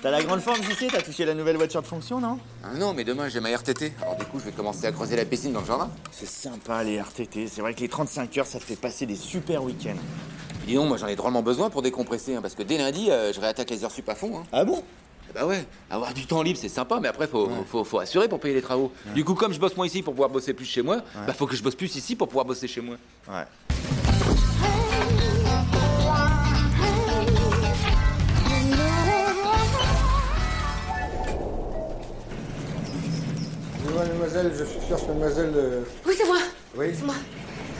T'as la grande forme, JC T'as touché la nouvelle voiture de fonction, non? Ah non, mais demain j'ai ma RTT. Alors du coup, je vais commencer à creuser la piscine dans le jardin. C'est sympa les RTT, c'est vrai que les 35 heures, ça te fait passer des super week-ends. Dis donc, moi j'en ai drôlement besoin pour décompresser, hein, parce que dès lundi, euh, je réattaque les heures sup à fond. Hein. Ah bon? Eh bah ouais, avoir du temps libre c'est sympa, mais après faut, faut, faut assurer pour payer les travaux. Du coup, comme je bosse moins ici pour pouvoir bosser plus chez moi, bah faut que je bosse plus ici pour pouvoir bosser chez moi. Ouais. Mademoiselle, je cherche mademoiselle euh, Oui, c'est moi. Oui. C'est moi.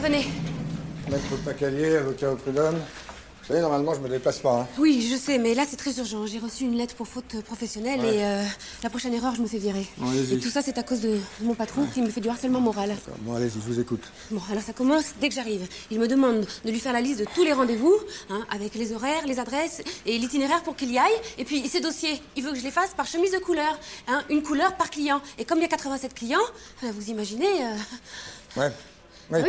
Venez. maître Pacalier, avocat au prud'homme. Vous savez, normalement, je me déplace pas. Hein. Oui, je sais, mais là, c'est très urgent. J'ai reçu une lettre pour faute professionnelle et euh, la prochaine erreur, je me fais virer. Bon, et tout ça, c'est à cause de, de mon patron qui me fait du harcèlement moral. Bon, allez-y, je vous écoute. Bon, alors ça commence dès que j'arrive. Il me demande de lui faire la liste de tous les rendez-vous, hein, avec les horaires, les adresses et l'itinéraire pour qu'il y aille. Et puis, ses dossiers, il veut que je les fasse par chemise de couleur. hein, une couleur par client. Et comme il y a 87 clients, euh, vous imaginez... euh, Ouais. Oui.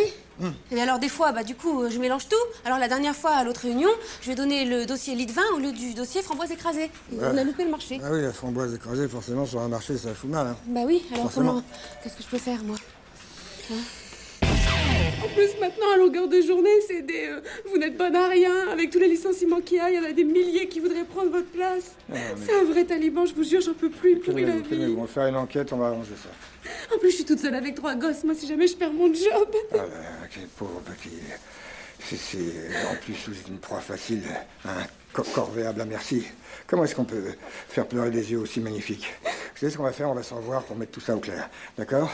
Oui. Et alors des fois, bah du coup, euh, je mélange tout. Alors la dernière fois, à l'autre réunion, je vais donner le dossier lit de vin au lieu du dossier framboise écrasée. Et On a loupé le marché. Ah oui, la framboise écrasée, forcément, sur un marché, ça fout mal. Hein. Bah oui, alors Forcément. comment Qu'est-ce que je peux faire, moi? En plus, maintenant, à longueur de journée, c'est des... euh, vous n'êtes bonne à rien. Avec tous les licenciements qu'il y a, il y en a des milliers qui voudraient prendre votre place. C'est un vrai taliban, je vous jure, j'en peux plus. Pourrit la vie. On va faire une enquête, on va arranger ça. En plus, je suis toute seule avec trois gosses. Moi, si jamais je perds mon job... Ah là, quel pauvre petit. C'est, c'est- en plus, vous êtes une proie facile, un co- corvéable à merci. Comment est-ce qu'on peut faire pleurer des yeux aussi magnifiques? Vous savez ce qu'on va faire? On va s'en voir pour mettre tout ça au clair. D'accord?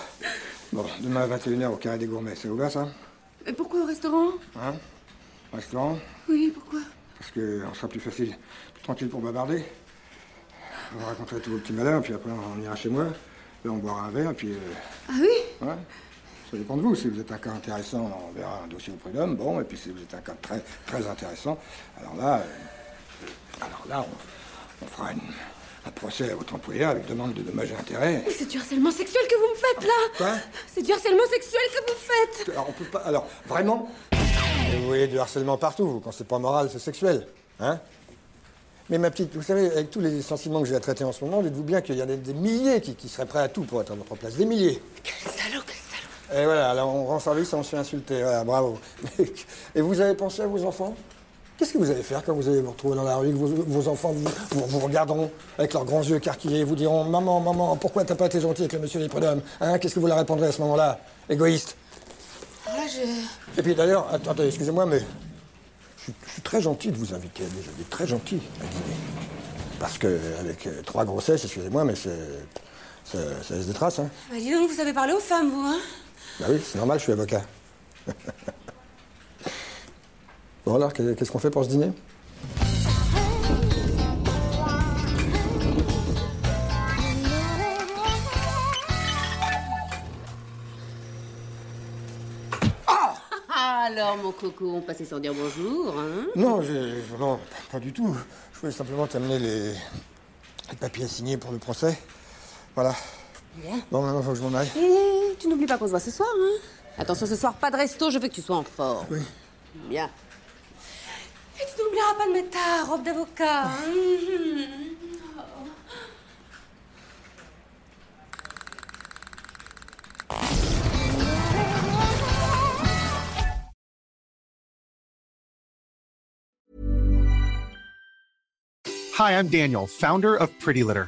Bon, demain à 21h au Carré des Gourmets, vous va ça? Mais pourquoi au restaurant? Hein? Restaurant? Oui, pourquoi? Parce qu'on sera plus facile, plus tranquille pour bavarder. On va raconter tous vos petits malheurs, puis après on ira chez moi. Là, on boira un verre, puis. euh, Ah oui? Ouais. Ça dépend de vous. Si vous êtes un cas intéressant, on verra un dossier au prud'homme. Bon, et puis si vous êtes un cas très, très intéressant, alors là. euh, alors là, on, on fera une- un procès à votre employeur avec demande de dommages et intérêts. Mais c'est du harcèlement sexuel que vous me faites là Quoi C'est du harcèlement sexuel que vous faites Alors, on peut pas. Alors, vraiment Et Vous voyez du harcèlement partout, vous. Quand c'est pas moral, c'est sexuel. Hein Mais ma petite, vous savez, avec tous les sentiments que j'ai à traiter en ce moment, dites-vous bien qu'il y en a des milliers qui, qui seraient prêts à tout pour être à votre place. Des milliers. Quel salaud, quel salaud Et voilà, alors on rend service et on se fait insulter. Voilà, bravo. Et vous avez pensé à vos enfants? Qu'est-ce que vous allez faire quand vous allez vous retrouver dans la rue, que vos, vos enfants vous, vous, vous regarderont avec leurs grands yeux écarquillés et vous diront Maman, maman, pourquoi t'as pas été gentil avec le monsieur des prud'hommes hein Qu'est-ce que vous leur répondrez à ce moment-là? Égoïste. Là, je... Et puis d'ailleurs, attendez, excusez-moi, mais je suis, je suis très gentil de vous inviter à déjeuner, très gentil à dîner. Parce que avec euh, trois grossesses, excusez-moi, mais c'est, ça, ça laisse des traces, hein. Bah, dis donc, vous savez parler aux femmes, vous, hein? Bah oui, c'est normal, je suis avocat. bon alors, qu'est- qu'est-ce qu'on fait pour ce dîner? Alors, mon coco, on passait sans dire bonjour, hein? Non, je, je- non, pas, pas du tout. Je voulais simplement t'amener les, les papiers à signer pour le procès. Voilà. Bon, maintenant, faut que je m'en aille. Et tu n'oublies pas qu'on se voit ce soir, hein? Attention, ce soir, pas de resto, je veux que tu sois en forme. Oui. Bien. ta robe d'avocat? Hi, I'm Daniel, founder of Pretty Litter.